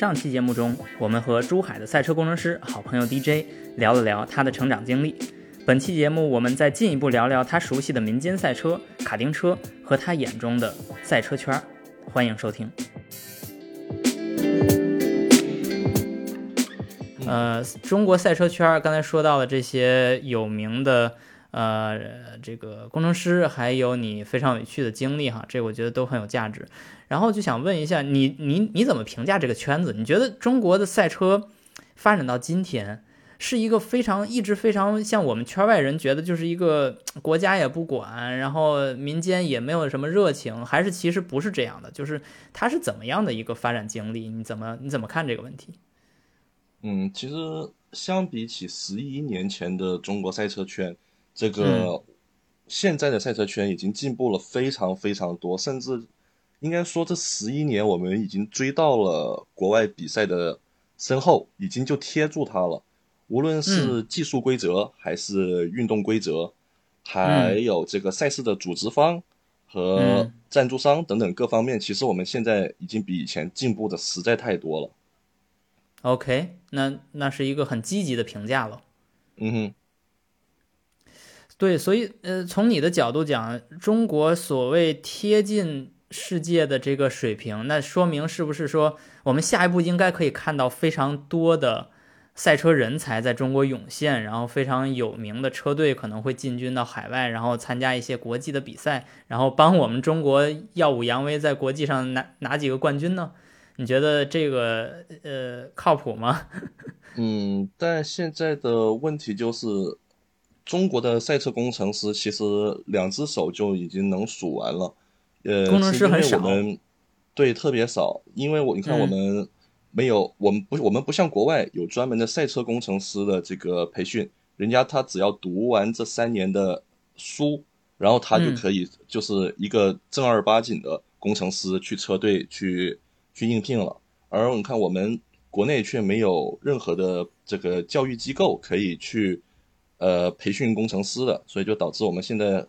上期节目中，我们和珠海的赛车工程师好朋友 DJ 聊了聊他的成长经历。本期节目，我们再进一步聊聊他熟悉的民间赛车、卡丁车和他眼中的赛车圈。欢迎收听。呃，中国赛车圈刚才说到的这些有名的呃这个工程师，还有你非常有趣的经历哈，这我觉得都很有价值。然后就想问一下你，你你怎么评价这个圈子？你觉得中国的赛车发展到今天，是一个非常一直非常像我们圈外人觉得就是一个国家也不管，然后民间也没有什么热情，还是其实不是这样的？就是它是怎么样的一个发展经历？你怎么你怎么看这个问题？嗯，其实相比起十一年前的中国赛车圈，这个现在的赛车圈已经进步了非常非常多，甚至。应该说，这十一年我们已经追到了国外比赛的身后，已经就贴住它了。无论是技术规则，还是运动规则，还有这个赛事的组织方和赞助商等等各方面，其实我们现在已经比以前进步的实在太多了。OK，那那是一个很积极的评价了。嗯哼，对，所以呃，从你的角度讲，中国所谓贴近。世界的这个水平，那说明是不是说我们下一步应该可以看到非常多的赛车人才在中国涌现，然后非常有名的车队可能会进军到海外，然后参加一些国际的比赛，然后帮我们中国耀武扬威，在国际上拿拿几个冠军呢？你觉得这个呃靠谱吗？嗯，但现在的问题就是，中国的赛车工程师其实两只手就已经能数完了。呃，工程师很少，对，特别少。因为我你看，我们没有，我们不，我们不像国外有专门的赛车工程师的这个培训，人家他只要读完这三年的书，然后他就可以就是一个正儿八经的工程师去车队去去应聘了。而你看，我们国内却没有任何的这个教育机构可以去呃培训工程师的，所以就导致我们现在。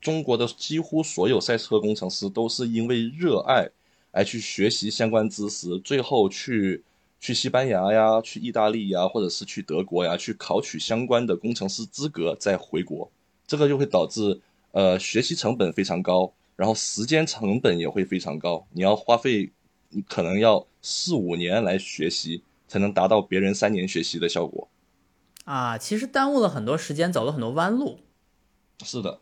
中国的几乎所有赛车工程师都是因为热爱，而去学习相关知识，最后去去西班牙呀、去意大利呀，或者是去德国呀，去考取相关的工程师资格，再回国。这个就会导致，呃，学习成本非常高，然后时间成本也会非常高。你要花费，可能要四五年来学习，才能达到别人三年学习的效果。啊，其实耽误了很多时间，走了很多弯路。是的。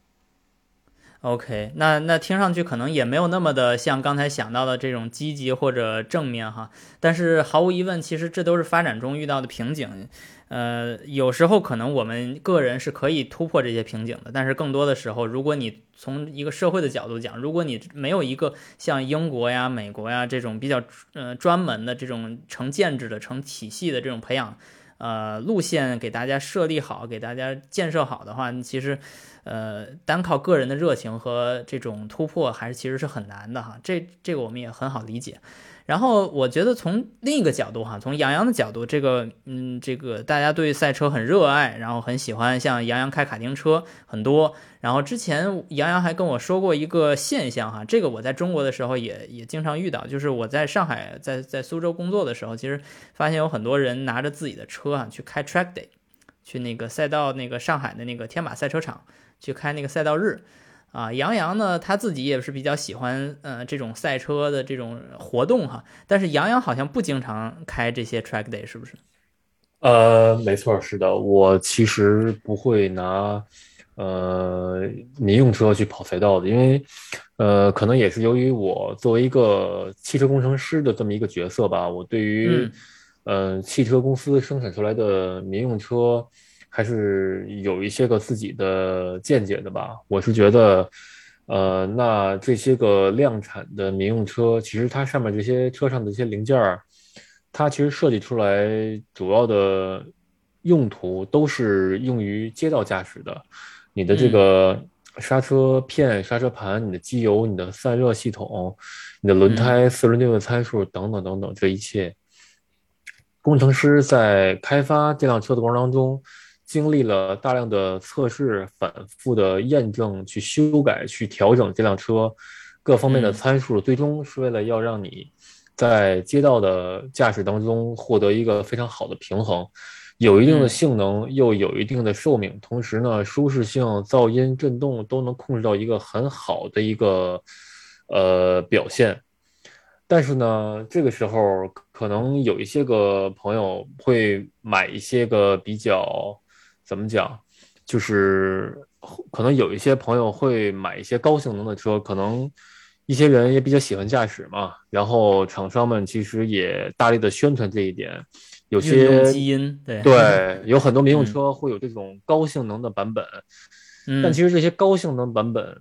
OK，那那听上去可能也没有那么的像刚才想到的这种积极或者正面哈，但是毫无疑问，其实这都是发展中遇到的瓶颈。呃，有时候可能我们个人是可以突破这些瓶颈的，但是更多的时候，如果你从一个社会的角度讲，如果你没有一个像英国呀、美国呀这种比较呃专门的这种成建制的、成体系的这种培养呃路线给大家设立好、给大家建设好的话，其实。呃，单靠个人的热情和这种突破，还是其实是很难的哈。这这个我们也很好理解。然后我觉得从另一个角度哈，从杨洋的角度，这个嗯，这个大家对赛车很热爱，然后很喜欢，像杨洋开卡丁车很多。然后之前杨洋还跟我说过一个现象哈，这个我在中国的时候也也经常遇到，就是我在上海在在苏州工作的时候，其实发现有很多人拿着自己的车啊去开 track day，去那个赛道那个上海的那个天马赛车场。去开那个赛道日，啊，杨洋呢他自己也是比较喜欢，呃，这种赛车的这种活动哈。但是杨洋好像不经常开这些 track day，是不是？呃，没错，是的，我其实不会拿，呃，民用车去跑赛道的，因为，呃，可能也是由于我作为一个汽车工程师的这么一个角色吧，我对于，呃，汽车公司生产出来的民用车。还是有一些个自己的见解的吧。我是觉得，呃，那这些个量产的民用车，其实它上面这些车上的一些零件儿，它其实设计出来主要的用途都是用于街道驾驶的。你的这个刹车片、刹车盘、你的机油、你的散热系统、你的轮胎、四轮定位参数等等等等，这一切，工程师在开发这辆车的过程当中。经历了大量的测试、反复的验证、去修改、去调整这辆车各方面的参数，最终是为了要让你在街道的驾驶当中获得一个非常好的平衡，有一定的性能，又有一定的寿命，同时呢，舒适性、噪音、震动都能控制到一个很好的一个呃表现。但是呢，这个时候可能有一些个朋友会买一些个比较怎么讲，就是可能有一些朋友会买一些高性能的车，可能。一些人也比较喜欢驾驶嘛，然后厂商们其实也大力的宣传这一点，有些基因对对，有很多民用车会有这种高性能的版本，但其实这些高性能版本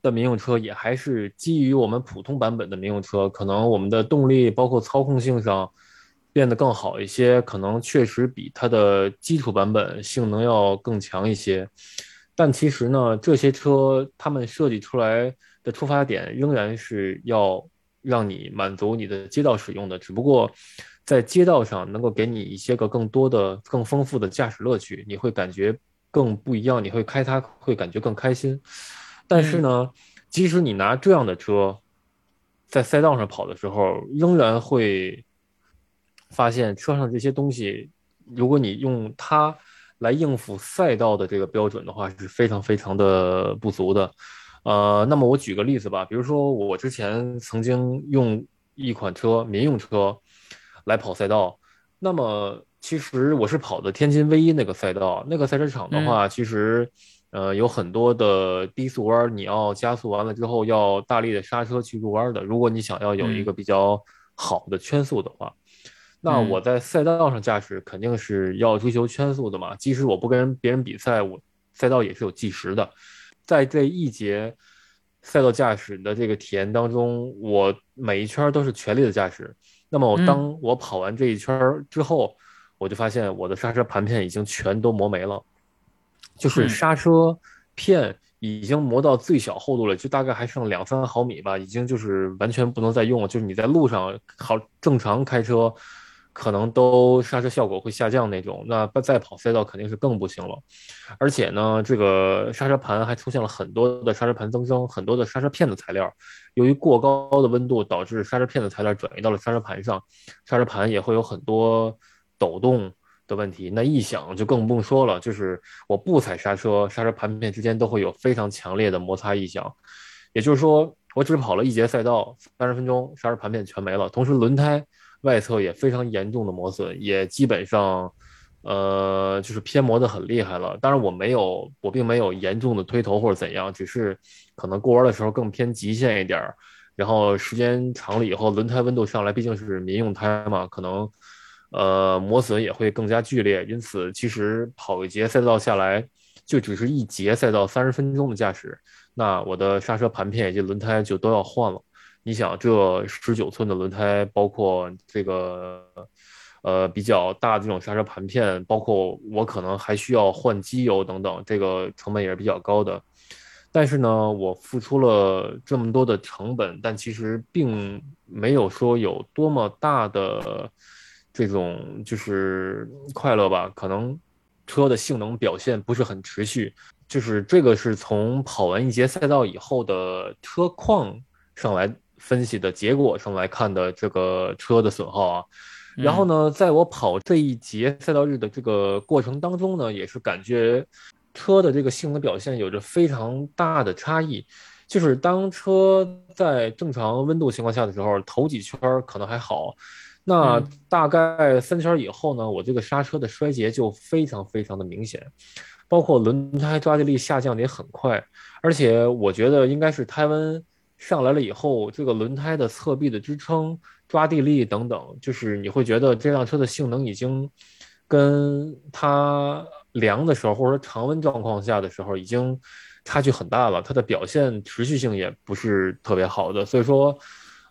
的民用车也还是基于我们普通版本的民用车，可能我们的动力包括操控性上变得更好一些，可能确实比它的基础版本性能要更强一些，但其实呢，这些车他们设计出来。的出发点仍然是要让你满足你的街道使用的，只不过在街道上能够给你一些个更多的、更丰富的驾驶乐趣，你会感觉更不一样，你会开它会感觉更开心。但是呢，即使你拿这样的车在赛道上跑的时候，仍然会发现车上这些东西，如果你用它来应付赛道的这个标准的话，是非常非常的不足的。呃，那么我举个例子吧，比如说我之前曾经用一款车，民用车来跑赛道。那么其实我是跑的天津唯一那个赛道，那个赛车场的话，其实呃有很多的低速弯，你要加速完了之后要大力的刹车去入弯的。如果你想要有一个比较好的圈速的话，那我在赛道上驾驶肯定是要追求圈速的嘛。即使我不跟别人比赛，我赛道也是有计时的。在这一节赛道驾驶的这个体验当中，我每一圈都是全力的驾驶。那么我当我跑完这一圈之后，我就发现我的刹车盘片已经全都磨没了，就是刹车片已经磨到最小厚度了，就大概还剩两三毫米吧，已经就是完全不能再用了。就是你在路上好正常开车。可能都刹车效果会下降那种，那再跑赛道肯定是更不行了。而且呢，这个刹车盘还出现了很多的刹车盘增生，很多的刹车片的材料，由于过高的温度导致刹车片的材料转移到了刹车盘上，刹车盘也会有很多抖动的问题。那异响就更不用说了，就是我不踩刹车，刹车盘片之间都会有非常强烈的摩擦异响。也就是说，我只跑了一节赛道，三十分钟，刹车盘片全没了，同时轮胎。外侧也非常严重的磨损，也基本上，呃，就是偏磨的很厉害了。当然，我没有，我并没有严重的推头或者怎样，只是可能过弯的时候更偏极限一点。然后时间长了以后，轮胎温度上来，毕竟是民用胎嘛，可能，呃，磨损也会更加剧烈。因此，其实跑一节赛道下来，就只是一节赛道三十分钟的驾驶，那我的刹车盘片以及轮胎就都要换了。你想，这十九寸的轮胎，包括这个，呃，比较大的这种刹车盘片，包括我可能还需要换机油等等，这个成本也是比较高的。但是呢，我付出了这么多的成本，但其实并没有说有多么大的这种就是快乐吧？可能车的性能表现不是很持续，就是这个是从跑完一节赛道以后的车况上来。分析的结果上来看的这个车的损耗啊，然后呢，在我跑这一节赛道日的这个过程当中呢，也是感觉车的这个性能表现有着非常大的差异。就是当车在正常温度情况下的时候，头几圈可能还好，那大概三圈以后呢，我这个刹车的衰竭就非常非常的明显，包括轮胎抓地力下降的也很快，而且我觉得应该是胎温。上来了以后，这个轮胎的侧壁的支撑、抓地力等等，就是你会觉得这辆车的性能已经跟它凉的时候，或者说常温状况下的时候，已经差距很大了。它的表现持续性也不是特别好的，所以说，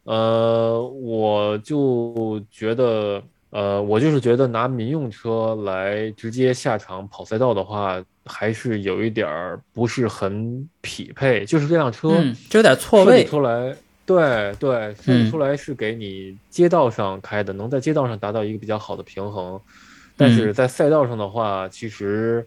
呃，我就觉得，呃，我就是觉得拿民用车来直接下场跑赛道的话。还是有一点儿不是很匹配，就是这辆车就有点错位出来，对对，设计出来是给你街道上开的，能在街道上达到一个比较好的平衡，但是在赛道上的话，其实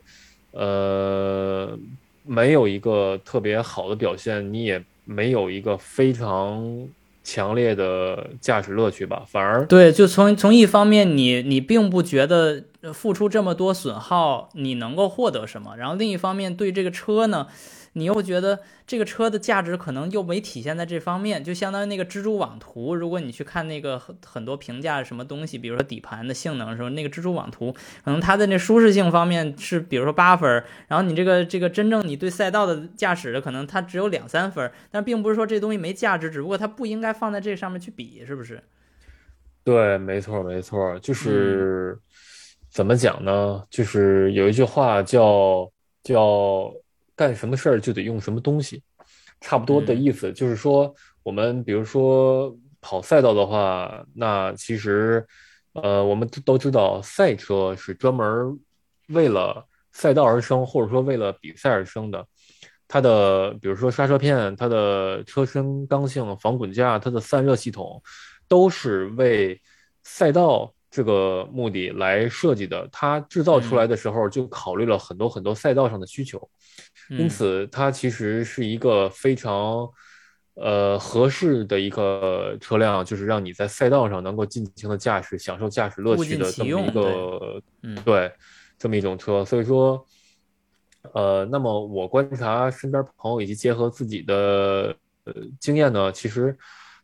呃没有一个特别好的表现，你也没有一个非常强烈的驾驶乐趣吧。反而对，就从从一方面，你你并不觉得付出这么多损耗，你能够获得什么？然后另一方面，对这个车呢？你又觉得这个车的价值可能又没体现在这方面，就相当于那个蜘蛛网图。如果你去看那个很很多评价什么东西，比如说底盘的性能的时候，那个蜘蛛网图可能它的那舒适性方面是比如说八分，然后你这个这个真正你对赛道的驾驶的可能它只有两三分，但并不是说这东西没价值，只不过它不应该放在这上面去比，是不是？对，没错没错，就是怎么讲呢？就是有一句话叫叫。干什么事儿就得用什么东西，差不多的意思就是说，我们比如说跑赛道的话，那其实，呃，我们都知道赛车是专门为了赛道而生，或者说为了比赛而生的。它的比如说刹车片、它的车身刚性、防滚架、它的散热系统，都是为赛道这个目的来设计的。它制造出来的时候就考虑了很多很多赛道上的需求。因此，它其实是一个非常，呃，合适的一个车辆，就是让你在赛道上能够尽情的驾驶，享受驾驶乐趣的这么一个，嗯，对，这么一种车。所以说，呃，那么我观察身边朋友以及结合自己的呃经验呢，其实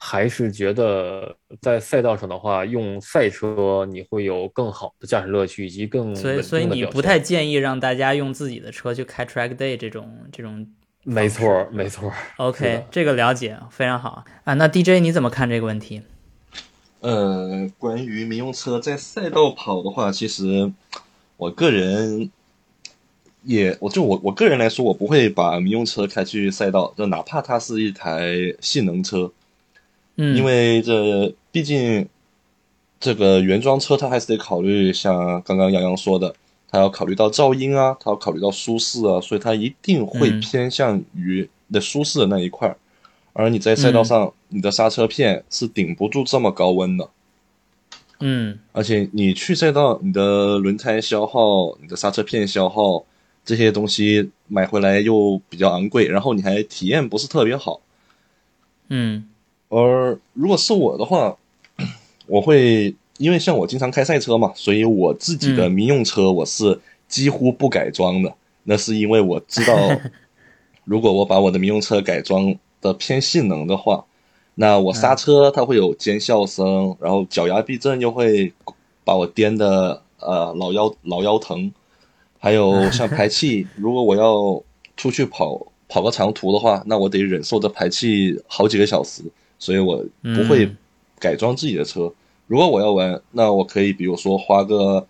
还是觉得在赛道上的话，用赛车你会有更好的驾驶乐趣以及更所以所以你不太建议让大家用自己的车去开 track day 这种这种。没错没错。OK，这个了解非常好啊。那 DJ 你怎么看这个问题？呃，关于民用车在赛道跑的话，其实我个人也，我就我我个人来说，我不会把民用车开去赛道，就哪怕它是一台性能车。嗯，因为这毕竟这个原装车，它还是得考虑像刚刚杨洋说的，它要考虑到噪音啊，它要考虑到舒适啊，所以它一定会偏向于的舒适的那一块儿。而你在赛道上，你的刹车片是顶不住这么高温的。嗯，而且你去赛道，你的轮胎消耗、你的刹车片消耗这些东西买回来又比较昂贵，然后你还体验不是特别好。嗯。而如果是我的话，我会因为像我经常开赛车嘛，所以我自己的民用车我是几乎不改装的。那是因为我知道，如果我把我的民用车改装的偏性能的话，那我刹车它会有尖笑声，然后脚牙避震又会把我颠的呃老腰老腰疼，还有像排气，如果我要出去跑跑个长途的话，那我得忍受着排气好几个小时。所以我不会改装自己的车。如果我要玩，那我可以比如说花个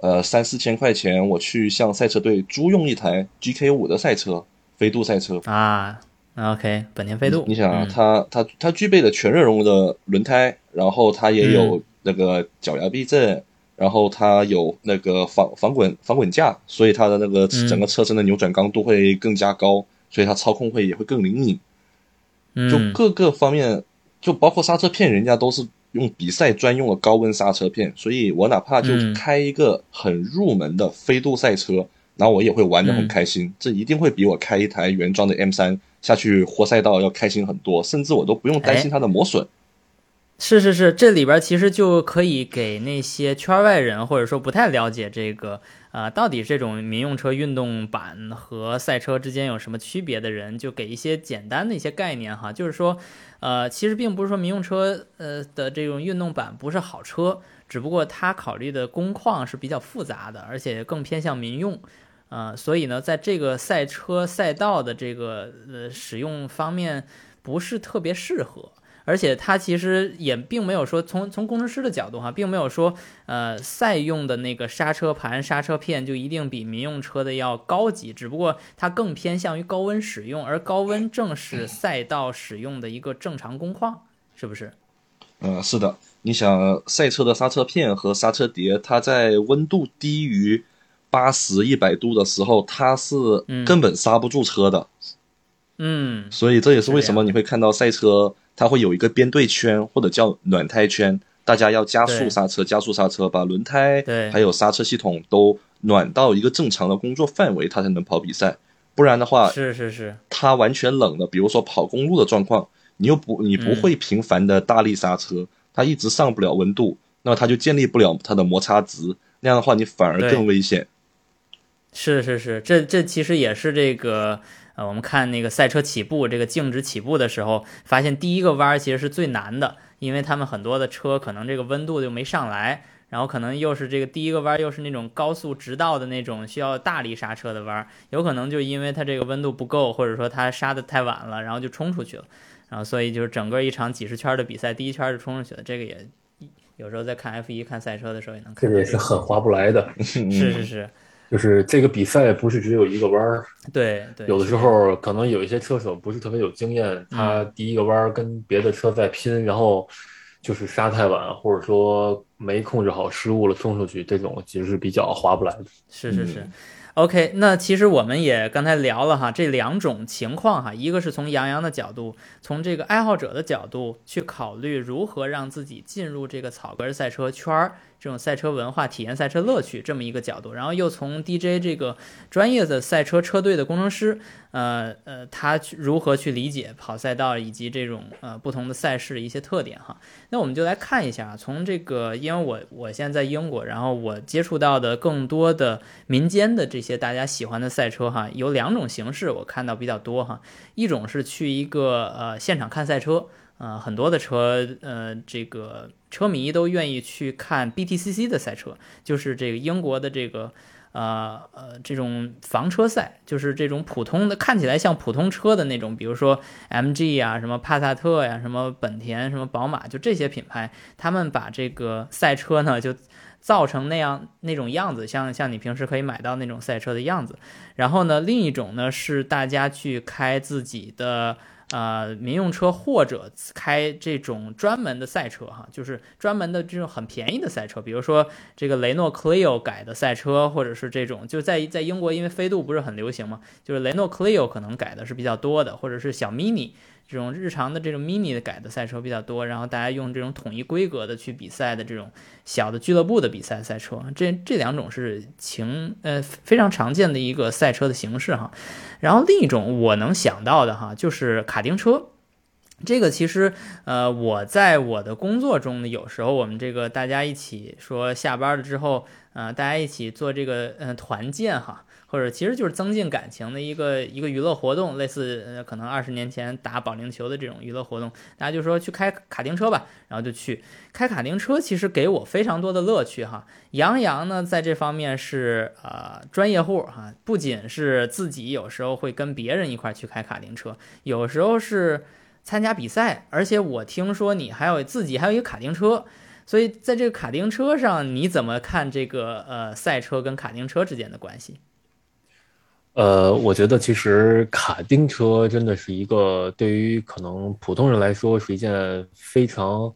呃三四千块钱，我去向赛车队租用一台 GK 五的赛车，飞度赛车啊。OK，本田飞度。你想啊，它它它具备了全热熔的轮胎，然后它也有那个脚牙避震，然后它有那个防防滚防滚架，所以它的那个整个车身的扭转刚度会更加高，所以它操控会也会更灵敏。就各个方面。就包括刹车片，人家都是用比赛专用的高温刹车片，所以我哪怕就开一个很入门的飞度赛车，然后我也会玩的很开心。这一定会比我开一台原装的 M 三下去活赛道要开心很多，甚至我都不用担心它的磨损。是是是，这里边其实就可以给那些圈外人或者说不太了解这个。啊，到底这种民用车运动版和赛车之间有什么区别的人，就给一些简单的一些概念哈。就是说，呃，其实并不是说民用车呃的这种运动版不是好车，只不过它考虑的工况是比较复杂的，而且更偏向民用，啊，所以呢，在这个赛车赛道的这个呃使用方面不是特别适合。而且它其实也并没有说从从工程师的角度哈，并没有说呃赛用的那个刹车盘、刹车片就一定比民用车的要高级，只不过它更偏向于高温使用，而高温正是赛道使用的一个正常工况，是不是？嗯，是的。你想赛车的刹车片和刹车碟，它在温度低于八十一百度的时候，它是根本刹不住车的。嗯。所以这也是为什么你会看到赛车。它会有一个编队圈或者叫暖胎圈，大家要加速刹车，加速刹车，把轮胎还有刹车系统都暖到一个正常的工作范围，它才能跑比赛。不然的话，是是是，它完全冷的，比如说跑公路的状况，你又不你不会频繁的大力刹车，它一直上不了温度，那它就建立不了它的摩擦值，那样的话你反而更危险。是是是，这这其实也是这个呃，我们看那个赛车起步这个静止起步的时候，发现第一个弯其实是最难的，因为他们很多的车可能这个温度就没上来。然后可能又是这个第一个弯，又是那种高速直道的那种需要大力刹车的弯，有可能就因为它这个温度不够，或者说它刹的太晚了，然后就冲出去了，然后所以就是整个一场几十圈的比赛，第一圈就冲出去了。这个也有时候在看 F 一看赛车的时候也能看。这个也是很划不来的。是 是是，就是这个比赛不是只有一个弯儿。对对。有的时候可能有一些车手不是特别有经验，他第一个弯儿跟别的车在拼，然后。就是刹太晚，或者说没控制好，失误了冲出去，这种其实是比较划不来的。是是是，OK。那其实我们也刚才聊了哈，这两种情况哈，一个是从杨洋的角度，从这个爱好者的角度去考虑如何让自己进入这个草根赛车圈儿。这种赛车文化、体验赛车乐趣这么一个角度，然后又从 DJ 这个专业的赛车车队的工程师，呃呃，他如何去理解跑赛道以及这种呃不同的赛事的一些特点哈。那我们就来看一下，从这个，因为我我现在在英国，然后我接触到的更多的民间的这些大家喜欢的赛车哈，有两种形式我看到比较多哈，一种是去一个呃现场看赛车。呃，很多的车，呃，这个车迷都愿意去看 BTCC 的赛车，就是这个英国的这个，呃呃，这种房车赛，就是这种普通的，看起来像普通车的那种，比如说 MG 啊，什么帕萨特呀，什么本田，什么宝马，就这些品牌，他们把这个赛车呢，就造成那样那种样子，像像你平时可以买到那种赛车的样子。然后呢，另一种呢是大家去开自己的。呃，民用车或者开这种专门的赛车，哈，就是专门的这种很便宜的赛车，比如说这个雷诺 Clio 改的赛车，或者是这种，就在在英国，因为飞度不是很流行嘛，就是雷诺 Clio 可能改的是比较多的，或者是小 Mini。这种日常的这种 mini 的改的赛车比较多，然后大家用这种统一规格的去比赛的这种小的俱乐部的比赛赛车，这这两种是情呃非常常见的一个赛车的形式哈。然后另一种我能想到的哈，就是卡丁车。这个其实呃我在我的工作中呢，有时候我们这个大家一起说下班了之后，呃大家一起做这个呃团建哈。或者其实就是增进感情的一个一个娱乐活动，类似呃可能二十年前打保龄球的这种娱乐活动，大家就说去开卡丁车吧，然后就去开卡丁车，其实给我非常多的乐趣哈。杨洋呢在这方面是呃专业户哈，不仅是自己有时候会跟别人一块去开卡丁车，有时候是参加比赛，而且我听说你还有自己还有一个卡丁车，所以在这个卡丁车上你怎么看这个呃赛车跟卡丁车之间的关系？呃，我觉得其实卡丁车真的是一个对于可能普通人来说是一件非常，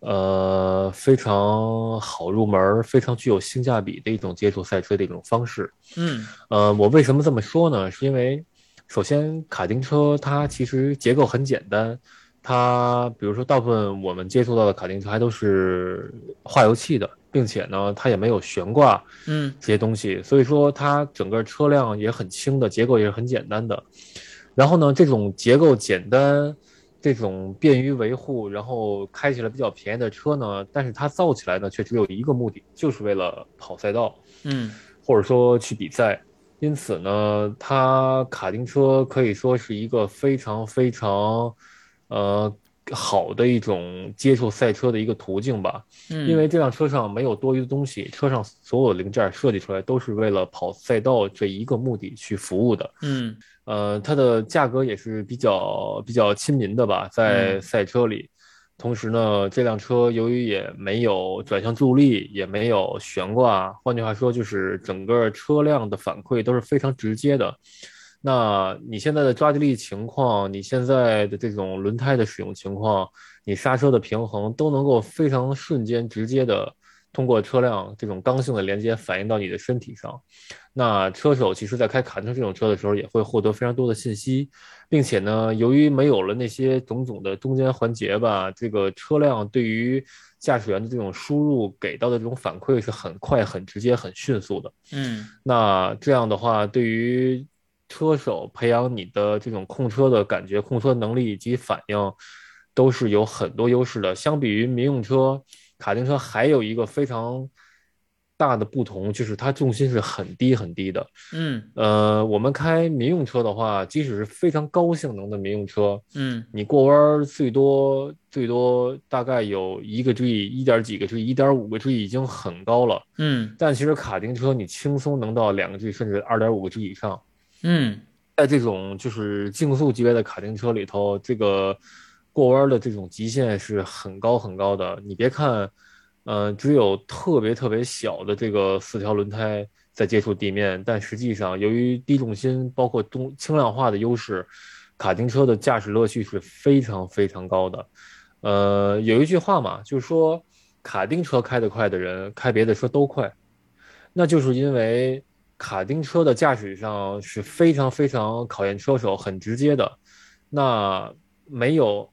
呃，非常好入门、非常具有性价比的一种接触赛车的一种方式。嗯，呃，我为什么这么说呢？是因为首先卡丁车它其实结构很简单，它比如说大部分我们接触到的卡丁车还都是化油器的。并且呢，它也没有悬挂，嗯，这些东西，所以说它整个车辆也很轻的，结构也是很简单的。然后呢，这种结构简单，这种便于维护，然后开起来比较便宜的车呢，但是它造起来呢，却只有一个目的，就是为了跑赛道，嗯，或者说去比赛。因此呢，它卡丁车可以说是一个非常非常，呃。好的一种接触赛车的一个途径吧，嗯，因为这辆车上没有多余的东西，车上所有零件设计出来都是为了跑赛道这一个目的去服务的，嗯，呃，它的价格也是比较比较亲民的吧，在赛车里，同时呢，这辆车由于也没有转向助力，也没有悬挂，换句话说，就是整个车辆的反馈都是非常直接的。那你现在的抓地力情况，你现在的这种轮胎的使用情况，你刹车的平衡都能够非常瞬间、直接的通过车辆这种刚性的连接反映到你的身体上。那车手其实在开卡丁车这种车的时候，也会获得非常多的信息，并且呢，由于没有了那些种种的中间环节吧，这个车辆对于驾驶员的这种输入给到的这种反馈是很快、很直接、很迅速的。嗯，那这样的话，对于车手，培养你的这种控车的感觉、控车能力以及反应，都是有很多优势的。相比于民用车，卡丁车还有一个非常。大的不同就是它重心是很低很低的，嗯，呃，我们开民用车的话，即使是非常高性能的民用车，嗯，你过弯最多最多大概有一个 G，一点几个 G，一点五个 G 已经很高了，嗯，但其实卡丁车你轻松能到两个 G，甚至二点五个 G 以上，嗯，在这种就是竞速级别的卡丁车里头，这个过弯的这种极限是很高很高的，你别看。呃，只有特别特别小的这个四条轮胎在接触地面，但实际上由于低重心，包括重轻量化的优势，卡丁车的驾驶乐趣是非常非常高的。呃，有一句话嘛，就是说卡丁车开得快的人开别的车都快，那就是因为卡丁车的驾驶上是非常非常考验车手，很直接的，那没有。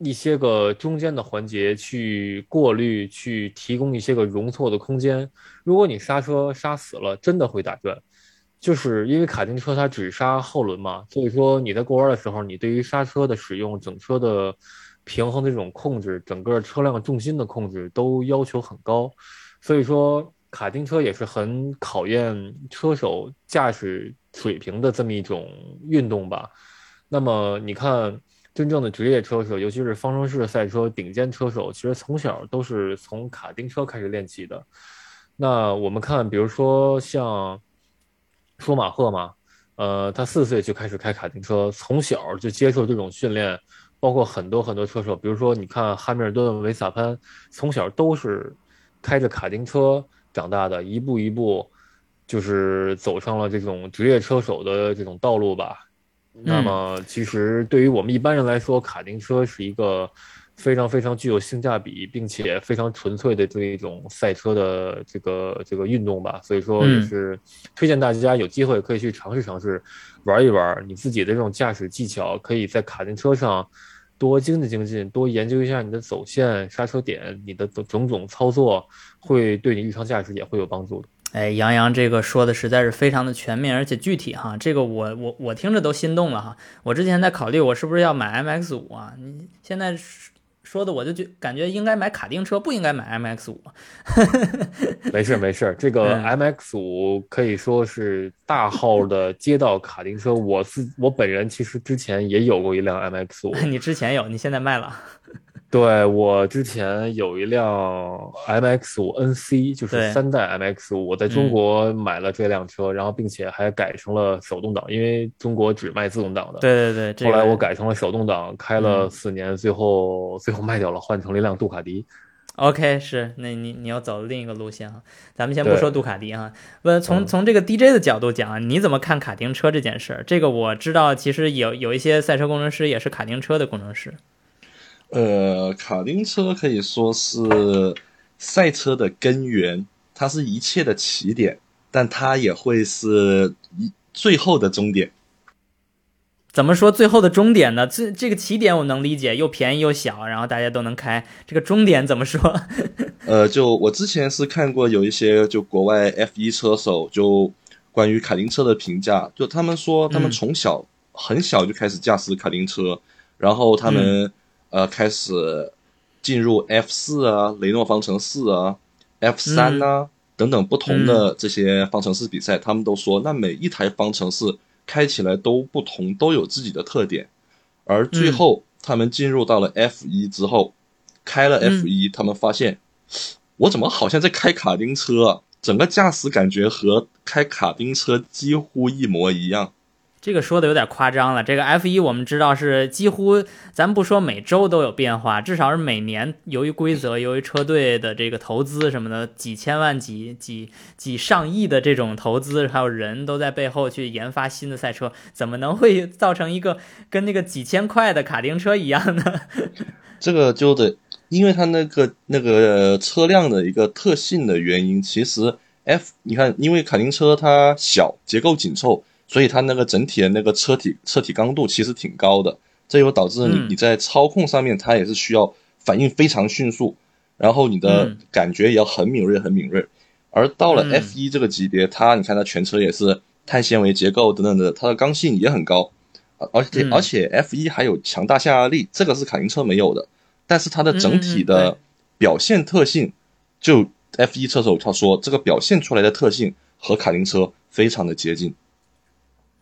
一些个中间的环节去过滤，去提供一些个容错的空间。如果你刹车刹死了，真的会打转。就是因为卡丁车它只刹后轮嘛，所以说你在过弯的时候，你对于刹车的使用、整车的平衡的这种控制、整个车辆重心的控制都要求很高。所以说卡丁车也是很考验车手驾驶水平的这么一种运动吧。那么你看。真正的职业车手，尤其是方程式赛车顶尖车手，其实从小都是从卡丁车开始练起的。那我们看，比如说像舒马赫嘛，呃，他四岁就开始开卡丁车，从小就接受这种训练。包括很多很多车手，比如说你看汉密尔顿、维萨潘，从小都是开着卡丁车长大的，一步一步就是走上了这种职业车手的这种道路吧。那么，其实对于我们一般人来说，卡丁车是一个非常非常具有性价比，并且非常纯粹的这一种赛车的这个这个运动吧。所以说，也是推荐大家有机会可以去尝试尝试，玩一玩。你自己的这种驾驶技巧，可以在卡丁车上多精进精进，多研究一下你的走线、刹车点，你的种种操作，会对你日常驾驶也会有帮助的。哎，杨洋这个说的实在是非常的全面，而且具体哈，这个我我我听着都心动了哈。我之前在考虑我是不是要买 MX 五啊，你现在说的我就觉感觉应该买卡丁车，不应该买 MX 五。没事没事，这个 MX 五可以说是大号的街道卡丁车。我自我本人其实之前也有过一辆 MX 五。你之前有，你现在卖了？对我之前有一辆 MX 五 NC，就是三代 MX 五，我在中国买了这辆车，然后并且还改成了手动挡，因为中国只卖自动挡的。对对对，后来我改成了手动挡，开了四年，最后最后卖掉了，换成了一辆杜卡迪。OK，是，那你你要走另一个路线哈，咱们先不说杜卡迪哈，问从从这个 DJ 的角度讲，你怎么看卡丁车这件事儿？这个我知道，其实有有一些赛车工程师也是卡丁车的工程师。呃，卡丁车可以说是赛车的根源，它是一切的起点，但它也会是一最后的终点。怎么说最后的终点呢？这这个起点我能理解，又便宜又小，然后大家都能开。这个终点怎么说？呃，就我之前是看过有一些就国外 F 一车手就关于卡丁车的评价，就他们说他们从小很小就开始驾驶卡丁车，然后他们。呃，开始进入 F 四啊，雷诺方程式啊，F 三啊等等不同的这些方程式比赛，他们都说，那每一台方程式开起来都不同，都有自己的特点。而最后他们进入到了 F 一之后，开了 F 一，他们发现，我怎么好像在开卡丁车啊？整个驾驶感觉和开卡丁车几乎一模一样。这个说的有点夸张了。这个 F 一我们知道是几乎，咱不说每周都有变化，至少是每年由于规则、由于车队的这个投资什么的，几千万、几几几上亿的这种投资，还有人都在背后去研发新的赛车，怎么能会 造成一个跟那个几千块的卡丁车一样呢？这个就得，因为它那个那个车辆的一个特性的原因，其实 F 你看，因为卡丁车它小，结构紧凑。所以它那个整体的那个车体车体刚度其实挺高的，这又导致你你在操控上面它也是需要反应非常迅速，然后你的感觉也要很敏锐很敏锐。而到了 F 一这个级别，它你看它全车也是碳纤维结构等等的，它的刚性也很高，而且而且 F 一还有强大下压力，这个是卡丁车没有的。但是它的整体的表现特性，就 F 一车手他说这个表现出来的特性和卡丁车非常的接近。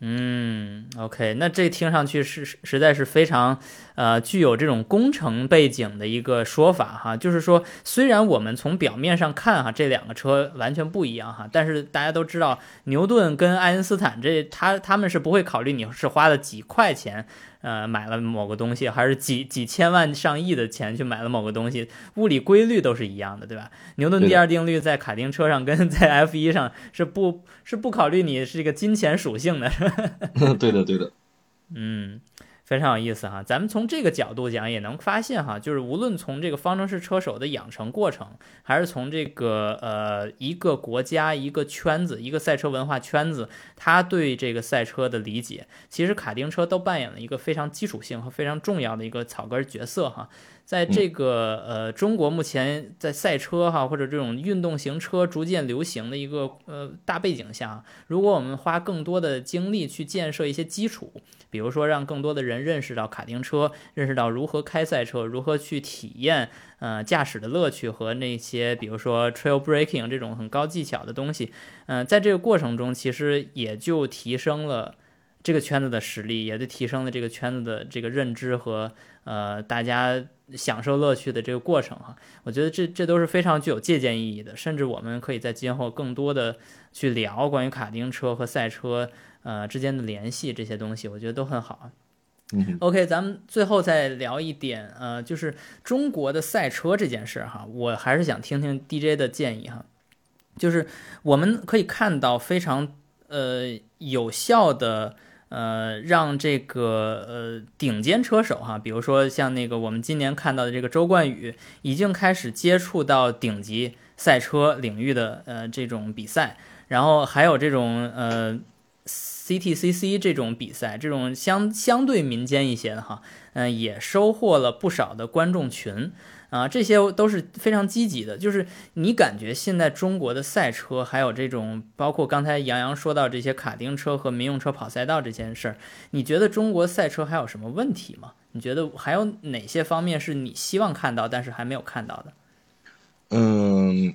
嗯，OK，那这听上去是实在是非常，呃，具有这种工程背景的一个说法哈。就是说，虽然我们从表面上看哈，这两个车完全不一样哈，但是大家都知道，牛顿跟爱因斯坦这他他们是不会考虑你是花了几块钱。呃，买了某个东西，还是几几千万上亿的钱去买了某个东西，物理规律都是一样的，对吧？牛顿第二定律在卡丁车上跟在 F 一上是不，是不考虑你是一个金钱属性的。对的，对的。嗯。非常有意思哈，咱们从这个角度讲，也能发现哈，就是无论从这个方程式车手的养成过程，还是从这个呃一个国家、一个圈子、一个赛车文化圈子，他对这个赛车的理解，其实卡丁车都扮演了一个非常基础性和非常重要的一个草根角色哈。在这个呃中国目前在赛车哈或者这种运动型车逐渐流行的一个呃大背景下，如果我们花更多的精力去建设一些基础，比如说让更多的人认识到卡丁车，认识到如何开赛车，如何去体验呃驾驶的乐趣和那些比如说 trail breaking 这种很高技巧的东西，嗯，在这个过程中其实也就提升了这个圈子的实力，也就提升了这个圈子的这个认知和呃大家。享受乐趣的这个过程哈，我觉得这这都是非常具有借鉴意义的，甚至我们可以在今后更多的去聊关于卡丁车和赛车呃之间的联系这些东西，我觉得都很好。嗯，OK，咱们最后再聊一点呃，就是中国的赛车这件事哈，我还是想听听 DJ 的建议哈，就是我们可以看到非常呃有效的。呃，让这个呃顶尖车手哈，比如说像那个我们今年看到的这个周冠宇，已经开始接触到顶级赛车领域的呃这种比赛，然后还有这种呃 CTCC 这种比赛，这种相相对民间一些的哈，嗯，也收获了不少的观众群。啊，这些都是非常积极的。就是你感觉现在中国的赛车，还有这种包括刚才杨洋说到这些卡丁车和民用车跑赛道这件事儿，你觉得中国赛车还有什么问题吗？你觉得还有哪些方面是你希望看到但是还没有看到的？嗯，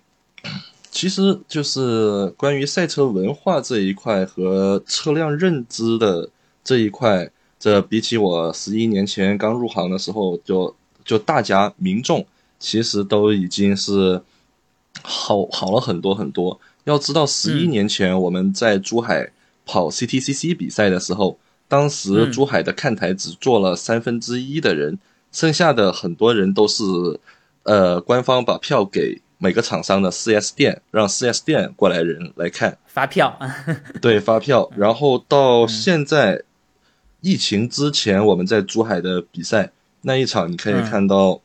其实就是关于赛车文化这一块和车辆认知的这一块，这比起我十一年前刚入行的时候就。就大家民众其实都已经是好好了很多很多。要知道，十一年前我们在珠海跑 CTCC 比赛的时候，当时珠海的看台只坐了三分之一的人，剩下的很多人都是呃官方把票给每个厂商的 4S 店，让 4S 店过来人来看发票。对，发票。然后到现在疫情之前，我们在珠海的比赛。那一场你可以看到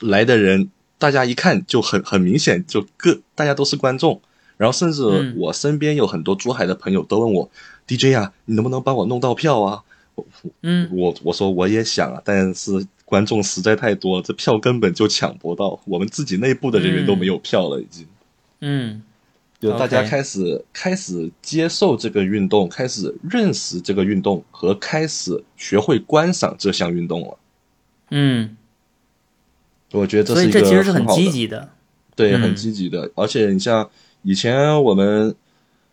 来的人，大家一看就很很明显，就各大家都是观众。然后甚至我身边有很多珠海的朋友都问我：“DJ 啊，你能不能帮我弄到票啊？”我嗯，我我说我也想啊，但是观众实在太多，这票根本就抢不到，我们自己内部的人员都没有票了，已经。嗯，就大家开始开始接受这个运动，开始认识这个运动，和开始学会观赏这项运动了。嗯，我觉得这是一个其实是很积极的，对，很积极的。而且你像以前我们，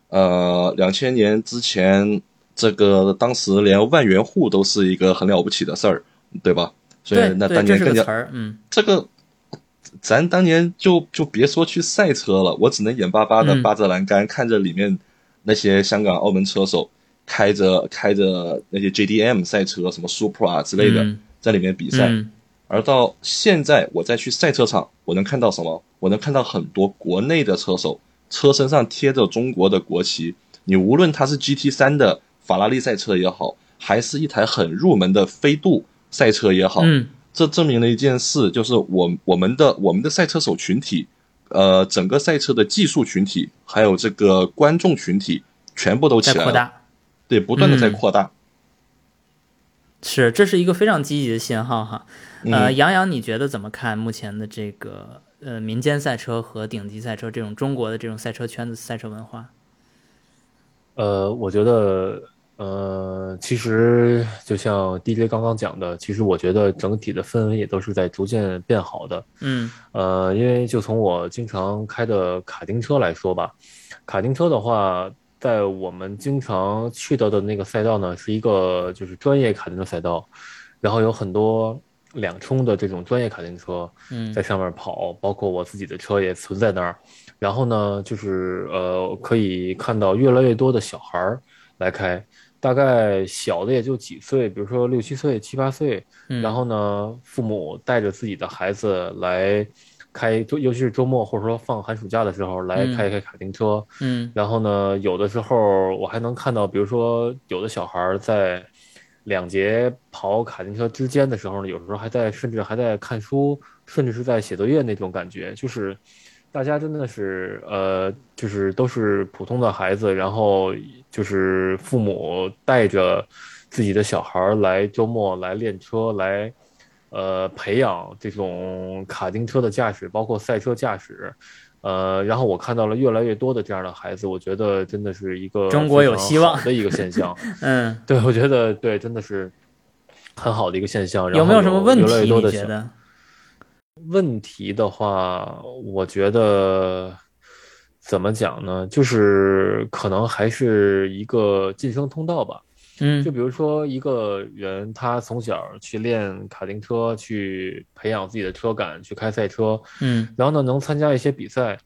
呃，两千年之前，这个当时连万元户都是一个很了不起的事儿，对吧？所以那当年更加，嗯，这个咱当年就就别说去赛车了，我只能眼巴巴的扒着栏杆，看着里面那些香港、澳门车手开着开着那些 JDM 赛车，什么 Supra 之类的。在里面比赛，而到现在我再去赛车场，我能看到什么？我能看到很多国内的车手，车身上贴着中国的国旗。你无论它是 GT 三的法拉利赛车也好，还是一台很入门的飞度赛车也好，这证明了一件事，就是我我们的我们的赛车手群体，呃，整个赛车的技术群体，还有这个观众群体，全部都起来了，对，不断的在扩大。是，这是一个非常积极的信号哈。呃，杨洋，你觉得怎么看目前的这个呃民间赛车和顶级赛车这种中国的这种赛车圈子赛车文化？呃，我觉得，呃，其实就像 DJ 刚刚讲的，其实我觉得整体的氛围也都是在逐渐变好的。嗯，呃，因为就从我经常开的卡丁车来说吧，卡丁车的话，在我们经常去到的那个赛道呢，是一个就是专业卡丁车赛道，然后有很多两冲的这种专业卡丁车在上面跑，包括我自己的车也存在那儿。然后呢，就是呃，可以看到越来越多的小孩儿来开，大概小的也就几岁，比如说六七岁、七八岁。然后呢，父母带着自己的孩子来开，就尤其是周末或者说放寒暑假的时候来开一开卡丁车。嗯。然后呢，有的时候我还能看到，比如说有的小孩在两节跑卡丁车之间的时候呢，有时候还在，甚至还在看书，甚至是在写作业那种感觉，就是。大家真的是，呃，就是都是普通的孩子，然后就是父母带着自己的小孩来周末来练车，来呃培养这种卡丁车的驾驶，包括赛车驾驶，呃，然后我看到了越来越多的这样的孩子，我觉得真的是一个中国有希望的一个现象。嗯，对，我觉得对，真的是很好的一个现象。有没有什么问题？你觉得？问题的话，我觉得怎么讲呢？就是可能还是一个晋升通道吧。嗯，就比如说一个人，他从小去练卡丁车，去培养自己的车感，去开赛车。嗯，然后呢，能参加一些比赛。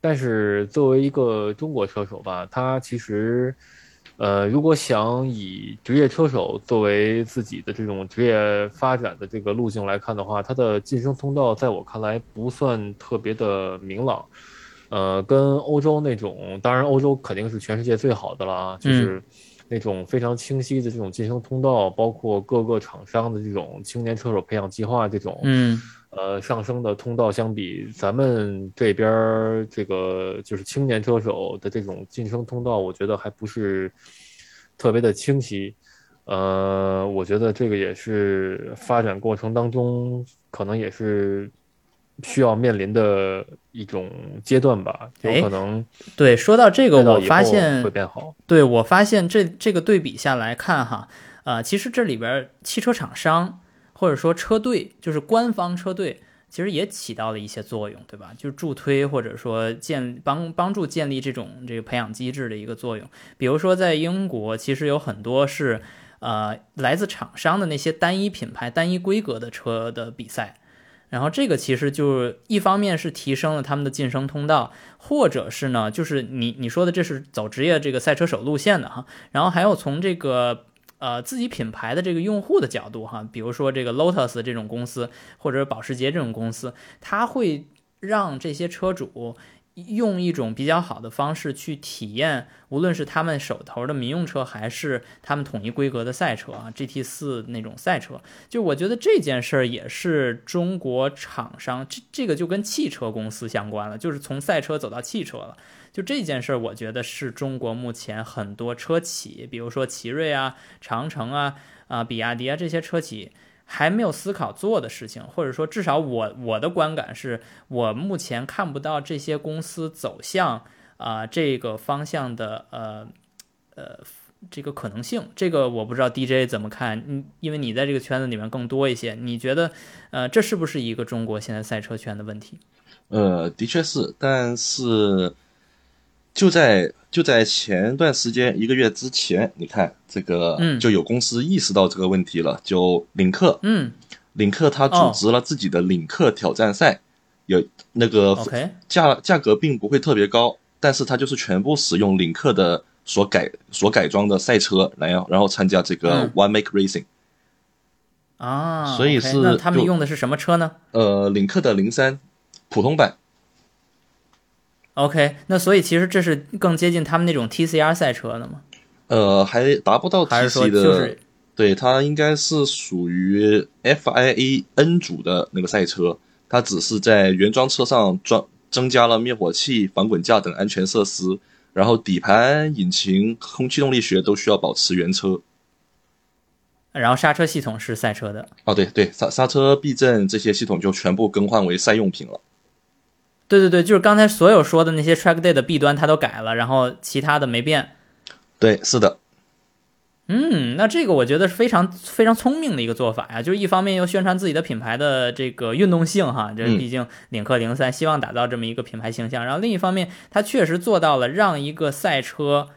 但是作为一个中国车手吧，他其实。呃，如果想以职业车手作为自己的这种职业发展的这个路径来看的话，他的晋升通道在我看来不算特别的明朗。呃，跟欧洲那种，当然欧洲肯定是全世界最好的了啊，就是那种非常清晰的这种晋升通道，包括各个厂商的这种青年车手培养计划这种。嗯。呃，上升的通道相比咱们这边儿这个就是青年车手的这种晋升通道，我觉得还不是特别的清晰。呃，我觉得这个也是发展过程当中可能也是需要面临的一种阶段吧。有可能对，说到这个，我发现会变好。对我发现这这个对比下来看哈，呃，其实这里边汽车厂商。或者说车队就是官方车队，其实也起到了一些作用，对吧？就是助推或者说建帮帮助建立这种这个培养机制的一个作用。比如说在英国，其实有很多是呃来自厂商的那些单一品牌、单一规格的车的比赛，然后这个其实就一方面是提升了他们的晋升通道，或者是呢，就是你你说的这是走职业这个赛车手路线的哈，然后还有从这个。呃，自己品牌的这个用户的角度哈，比如说这个 Lotus 这种公司，或者保时捷这种公司，它会让这些车主用一种比较好的方式去体验，无论是他们手头的民用车，还是他们统一规格的赛车啊，GT 四那种赛车。就我觉得这件事儿也是中国厂商，这这个就跟汽车公司相关了，就是从赛车走到汽车了。就这件事儿，我觉得是中国目前很多车企，比如说奇瑞啊、长城啊、啊比亚迪啊这些车企还没有思考做的事情，或者说至少我我的观感是，我目前看不到这些公司走向啊这个方向的呃呃这个可能性。这个我不知道 DJ 怎么看，嗯，因为你在这个圈子里面更多一些，你觉得呃这是不是一个中国现在赛车圈的问题？呃，的确是，但是。就在就在前段时间一个月之前，你看这个就有公司意识到这个问题了，就领克，嗯，领克他组织了自己的领克挑战赛，有那个价价格并不会特别高，但是它就是全部使用领克的所改所改装的赛车来然后参加这个 One Make Racing，啊，所以是那他们用的是什么车呢？呃，领克的零三普通版。OK，那所以其实这是更接近他们那种 TCR 赛车的吗？呃，还达不到 TC 的，对，它应该是属于 FIA N 组的那个赛车，它只是在原装车上装增加了灭火器、防滚架等安全设施，然后底盘、引擎、空气动力学都需要保持原车，然后刹车系统是赛车的。哦，对对，刹刹车、避震这些系统就全部更换为赛用品了。对对对，就是刚才所有说的那些 track day 的弊端，它都改了，然后其他的没变。对，是的。嗯，那这个我觉得是非常非常聪明的一个做法呀，就是一方面又宣传自己的品牌的这个运动性哈，这毕竟领克零三希望打造这么一个品牌形象，然后另一方面，它确实做到了让一个赛车，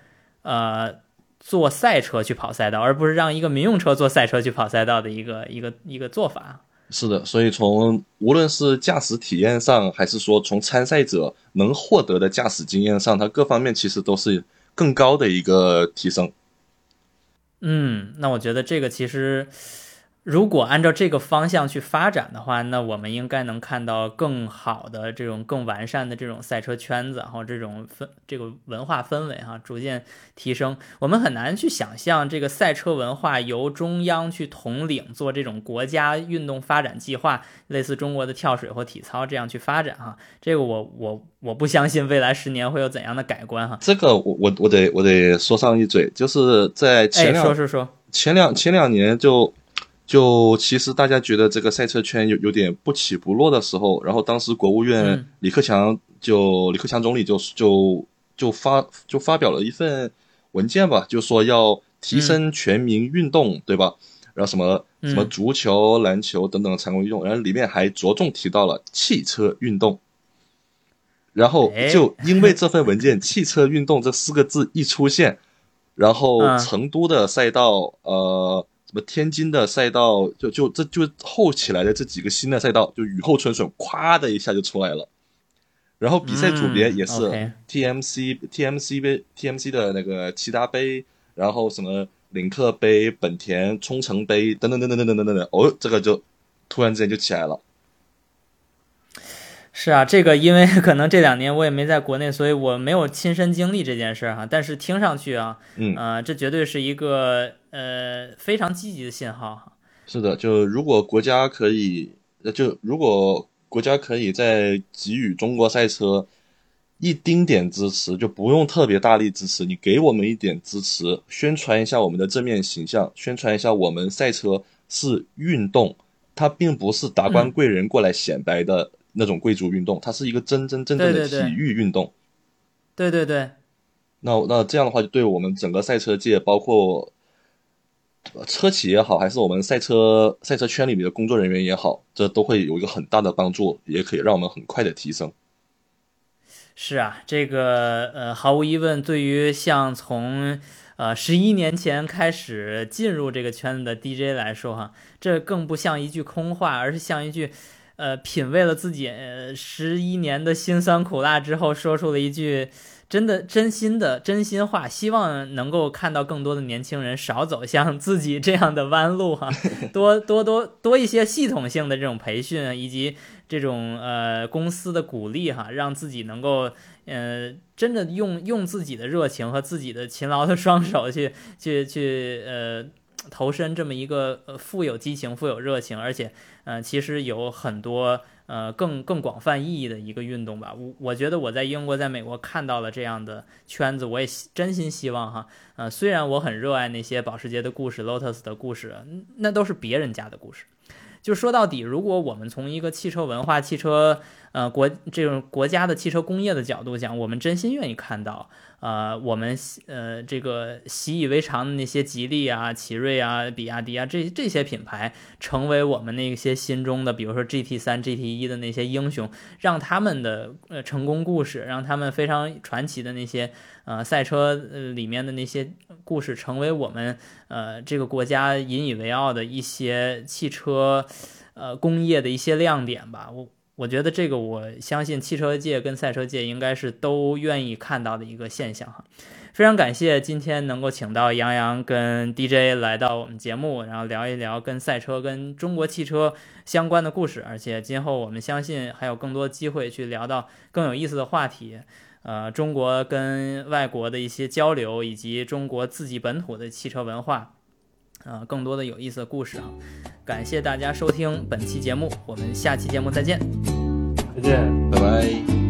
呃，坐赛车去跑赛道，而不是让一个民用车坐赛车去跑赛道的一个一个一个做法。是的，所以从无论是驾驶体验上，还是说从参赛者能获得的驾驶经验上，它各方面其实都是更高的一个提升。嗯，那我觉得这个其实。如果按照这个方向去发展的话，那我们应该能看到更好的这种更完善的这种赛车圈子，然后这种氛这个文化氛围哈，逐渐提升。我们很难去想象这个赛车文化由中央去统领做这种国家运动发展计划，类似中国的跳水或体操这样去发展哈。这个我我我不相信未来十年会有怎样的改观哈。这个我我我得我得说上一嘴，就是在前两说说说前两前两年就。就其实大家觉得这个赛车圈有有点不起不落的时候，然后当时国务院李克强就李克强总理就就就发就发表了一份文件吧，就说要提升全民运动，对吧？然后什么什么足球、篮球等等的常规运动，然后里面还着重提到了汽车运动。然后就因为这份文件“汽车运动”这四个字一出现，然后成都的赛道呃。什么天津的赛道，就就这就后起来的这几个新的赛道，就雨后春笋，咵的一下就出来了。然后比赛组别也是 TMC TMC 杯 TMC 的那个骐达杯，然后什么领克杯、本田冲程杯等等等等等等等等等，哦，这个就突然之间就起来了。是啊，这个因为 可能这两年我也没在国内，所以我没有亲身经历这件事儿哈。但是听上去啊，嗯，呃，这绝对是一个呃非常积极的信号哈。是的，就如果国家可以，就如果国家可以在给予中国赛车一丁点支持，就不用特别大力支持，你给我们一点支持，宣传一下我们的正面形象，宣传一下我们赛车是运动，它并不是达官贵人过来显摆的。那种贵族运动，它是一个真真正正的体育运动。对对对。那那这样的话，就对我们整个赛车界，包括车企也好，还是我们赛车赛车圈里面的工作人员也好，这都会有一个很大的帮助，也可以让我们很快的提升。是啊，这个呃，毫无疑问，对于像从呃十一年前开始进入这个圈子的 DJ 来说，哈，这更不像一句空话，而是像一句。呃，品味了自己十一年的辛酸苦辣之后，说出了一句真的真心的真心话，希望能够看到更多的年轻人少走向自己这样的弯路哈，多多多多一些系统性的这种培训以及这种呃公司的鼓励哈，让自己能够呃真的用用自己的热情和自己的勤劳的双手去去去呃。投身这么一个呃富有激情、富有热情，而且呃其实有很多呃更更广泛意义的一个运动吧。我我觉得我在英国、在美国看到了这样的圈子，我也真心希望哈。呃，虽然我很热爱那些保时捷的故事、Lotus 的故事，那都是别人家的故事。就说到底，如果我们从一个汽车文化、汽车呃国这种国家的汽车工业的角度讲，我们真心愿意看到。呃，我们呃这个习以为常的那些吉利啊、奇瑞啊、比亚迪啊，这这些品牌成为我们那些心中的，比如说 GT 三、GT 一的那些英雄，让他们的呃成功故事，让他们非常传奇的那些呃赛车呃里面的那些故事，成为我们呃这个国家引以为傲的一些汽车呃工业的一些亮点吧。我。我觉得这个，我相信汽车界跟赛车界应该是都愿意看到的一个现象哈。非常感谢今天能够请到杨洋跟 DJ 来到我们节目，然后聊一聊跟赛车、跟中国汽车相关的故事。而且今后我们相信还有更多机会去聊到更有意思的话题，呃，中国跟外国的一些交流，以及中国自己本土的汽车文化。啊，更多的有意思的故事啊！感谢大家收听本期节目，我们下期节目再见，再见，拜拜。